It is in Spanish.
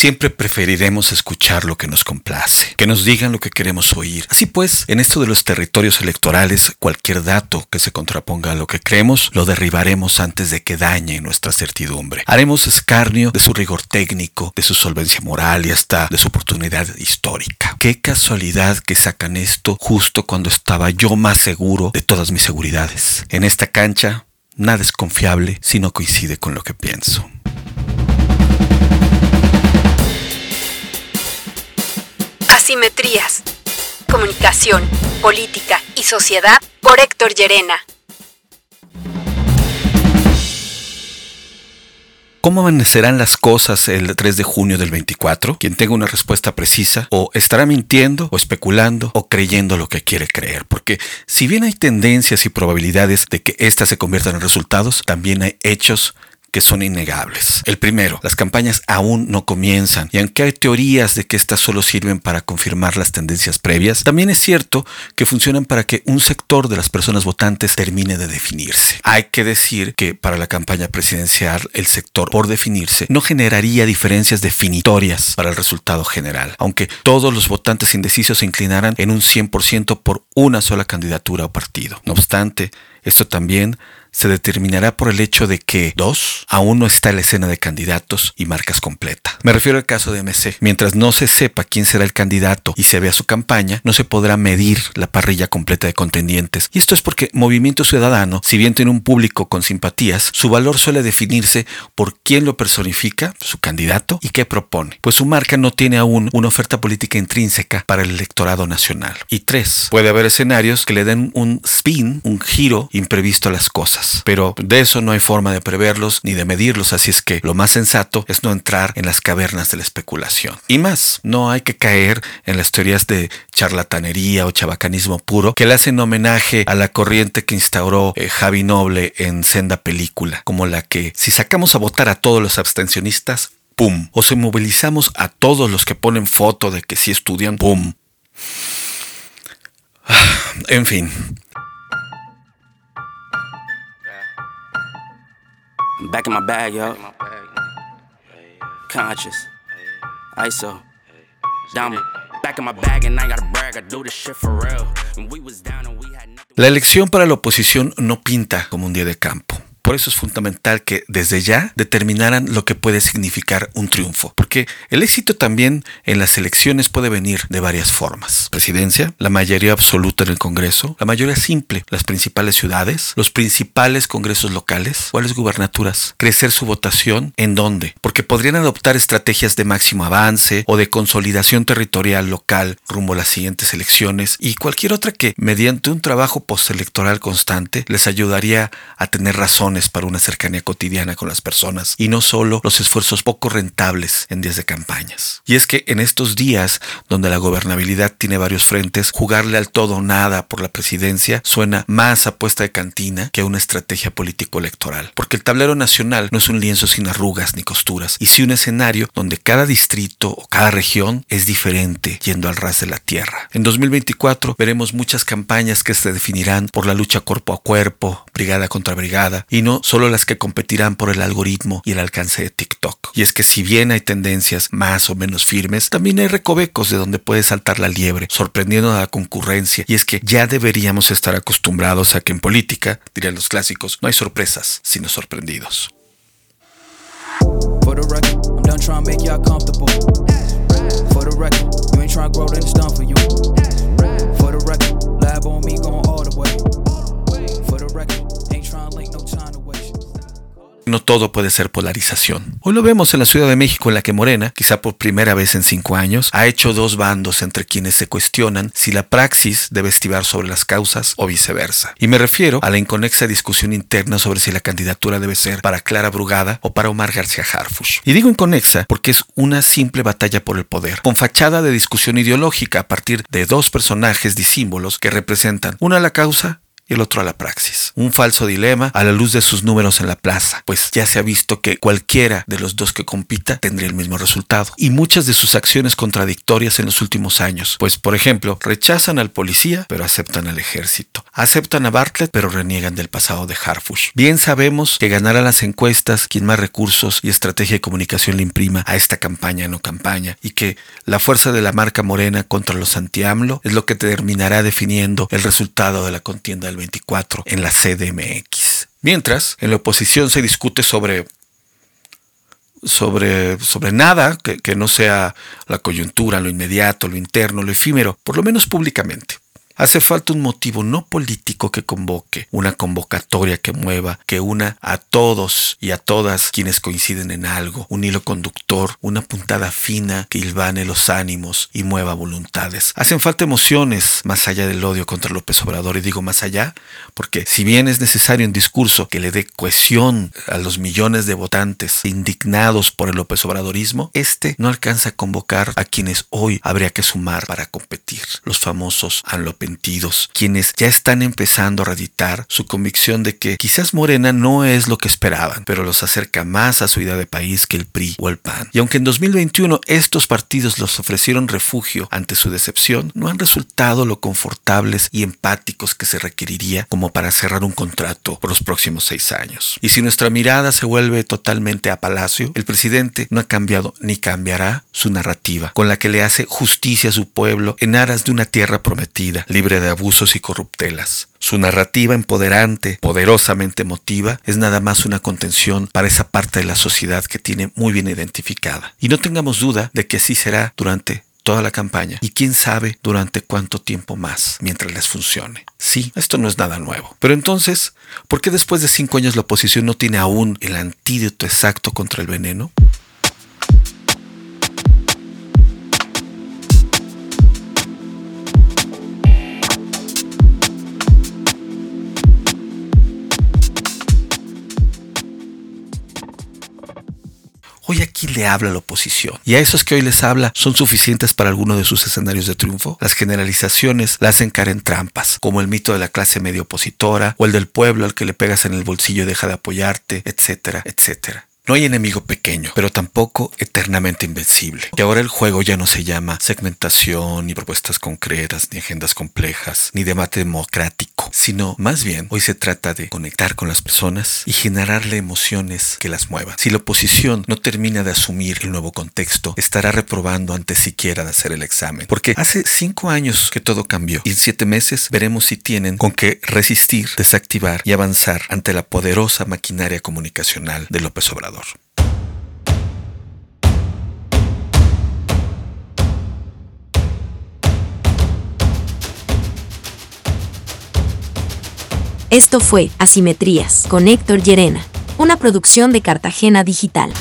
Siempre preferiremos escuchar lo que nos complace, que nos digan lo que queremos oír. Así pues, en esto de los territorios electorales, cualquier dato que se contraponga a lo que creemos, lo derribaremos antes de que dañe nuestra certidumbre. Haremos escarnio de su rigor técnico, de su solvencia moral y hasta de su oportunidad histórica. Qué casualidad que sacan esto justo cuando estaba yo más seguro de todas mis seguridades. En esta cancha, nada es confiable si no coincide con lo que pienso. Asimetrías. Comunicación, política y sociedad por Héctor Llerena. ¿Cómo amanecerán las cosas el 3 de junio del 24? Quien tenga una respuesta precisa o estará mintiendo o especulando o creyendo lo que quiere creer. Porque si bien hay tendencias y probabilidades de que éstas se conviertan en resultados, también hay hechos que son innegables. El primero, las campañas aún no comienzan y aunque hay teorías de que estas solo sirven para confirmar las tendencias previas, también es cierto que funcionan para que un sector de las personas votantes termine de definirse. Hay que decir que para la campaña presidencial el sector por definirse no generaría diferencias definitorias para el resultado general, aunque todos los votantes indecisos se inclinaran en un 100% por una sola candidatura o partido. No obstante, esto también se determinará por el hecho de que, dos, aún no está la escena de candidatos y marcas completa. Me refiero al caso de MC. Mientras no se sepa quién será el candidato y se vea su campaña, no se podrá medir la parrilla completa de contendientes. Y esto es porque Movimiento Ciudadano, si bien tiene un público con simpatías, su valor suele definirse por quién lo personifica, su candidato, y qué propone. Pues su marca no tiene aún una oferta política intrínseca para el electorado nacional. Y tres, puede haber escenarios que le den un spin, un giro imprevisto a las cosas pero de eso no hay forma de preverlos ni de medirlos, así es que lo más sensato es no entrar en las cavernas de la especulación. Y más, no hay que caer en las teorías de charlatanería o chabacanismo puro que le hacen homenaje a la corriente que instauró eh, Javi Noble en Senda Película, como la que si sacamos a votar a todos los abstencionistas, ¡pum! O se movilizamos a todos los que ponen foto de que sí estudian, ¡pum! Ah, en fin, back in my bag, yo. Conscious. ISO. Diamond. La elección para la oposición no pinta como un día de campo. Por eso es fundamental que desde ya determinaran lo que puede significar un triunfo, porque el éxito también en las elecciones puede venir de varias formas. Presidencia, la mayoría absoluta en el Congreso, la mayoría simple, las principales ciudades, los principales congresos locales, cuáles gubernaturas, crecer su votación, en dónde, porque podrían adoptar estrategias de máximo avance o de consolidación territorial local rumbo a las siguientes elecciones y cualquier otra que, mediante un trabajo postelectoral constante, les ayudaría a tener para una cercanía cotidiana con las personas y no solo los esfuerzos poco rentables en días de campañas. Y es que en estos días donde la gobernabilidad tiene varios frentes, jugarle al todo o nada por la presidencia suena más apuesta de cantina que a una estrategia político-electoral, porque el tablero nacional no es un lienzo sin arrugas ni costuras, y sí un escenario donde cada distrito o cada región es diferente yendo al ras de la tierra. En 2024 veremos muchas campañas que se definirán por la lucha cuerpo a cuerpo, brigada contra brigada, y no solo las que competirán por el algoritmo y el alcance de TikTok. Y es que si bien hay tendencias más o menos firmes, también hay recovecos de donde puede saltar la liebre, sorprendiendo a la concurrencia. Y es que ya deberíamos estar acostumbrados a que en política, dirían los clásicos, no hay sorpresas, sino sorprendidos. No todo puede ser polarización. Hoy lo vemos en la Ciudad de México en la que Morena, quizá por primera vez en cinco años, ha hecho dos bandos entre quienes se cuestionan si la praxis debe estivar sobre las causas o viceversa. Y me refiero a la inconexa discusión interna sobre si la candidatura debe ser para Clara Brugada o para Omar García Harfush. Y digo inconexa porque es una simple batalla por el poder, con fachada de discusión ideológica a partir de dos personajes disímbolos que representan una la causa y el otro a la praxis. Un falso dilema a la luz de sus números en la plaza, pues ya se ha visto que cualquiera de los dos que compita tendría el mismo resultado. Y muchas de sus acciones contradictorias en los últimos años, pues por ejemplo, rechazan al policía pero aceptan al ejército, aceptan a Bartlett pero reniegan del pasado de Harfush. Bien sabemos que ganará las encuestas quien más recursos y estrategia de comunicación le imprima a esta campaña no campaña y que la fuerza de la marca morena contra los anti-AMLO es lo que terminará definiendo el resultado de la contienda del 24 en la CDMX. Mientras, en la oposición se discute sobre sobre, sobre nada que no sea la coyuntura, lo inmediato, lo interno, lo efímero, por lo menos públicamente. Hace falta un motivo no político que convoque, una convocatoria que mueva, que una a todos y a todas quienes coinciden en algo, un hilo conductor, una puntada fina que hilvane los ánimos y mueva voluntades. Hacen falta emociones más allá del odio contra López Obrador, y digo más allá, porque si bien es necesario un discurso que le dé cohesión a los millones de votantes indignados por el López Obradorismo, este no alcanza a convocar a quienes hoy habría que sumar para competir, los famosos quienes ya están empezando a raditar su convicción de que quizás Morena no es lo que esperaban, pero los acerca más a su idea de país que el PRI o el PAN. Y aunque en 2021 estos partidos los ofrecieron refugio ante su decepción, no han resultado lo confortables y empáticos que se requeriría como para cerrar un contrato por los próximos seis años. Y si nuestra mirada se vuelve totalmente a Palacio, el presidente no ha cambiado ni cambiará su narrativa, con la que le hace justicia a su pueblo en aras de una tierra prometida, libre de abusos y corruptelas. Su narrativa empoderante, poderosamente emotiva, es nada más una contención para esa parte de la sociedad que tiene muy bien identificada. Y no tengamos duda de que así será durante toda la campaña y quién sabe durante cuánto tiempo más mientras les funcione. Sí, esto no es nada nuevo. Pero entonces, ¿por qué después de cinco años la oposición no tiene aún el antídoto exacto contra el veneno? Le habla la oposición. Y a esos que hoy les habla son suficientes para alguno de sus escenarios de triunfo. Las generalizaciones las hacen caer en trampas, como el mito de la clase medio opositora o el del pueblo al que le pegas en el bolsillo y deja de apoyarte, etcétera, etcétera. No hay enemigo pequeño, pero tampoco eternamente invencible. Y ahora el juego ya no se llama segmentación, ni propuestas concretas, ni agendas complejas, ni debate democrático, sino más bien hoy se trata de conectar con las personas y generarle emociones que las muevan. Si la oposición no termina de asumir el nuevo contexto, estará reprobando antes siquiera de hacer el examen. Porque hace cinco años que todo cambió y en siete meses veremos si tienen con qué resistir, desactivar y avanzar ante la poderosa maquinaria comunicacional de López Esto fue Asimetrías con Héctor Llerena, una producción de Cartagena Digital.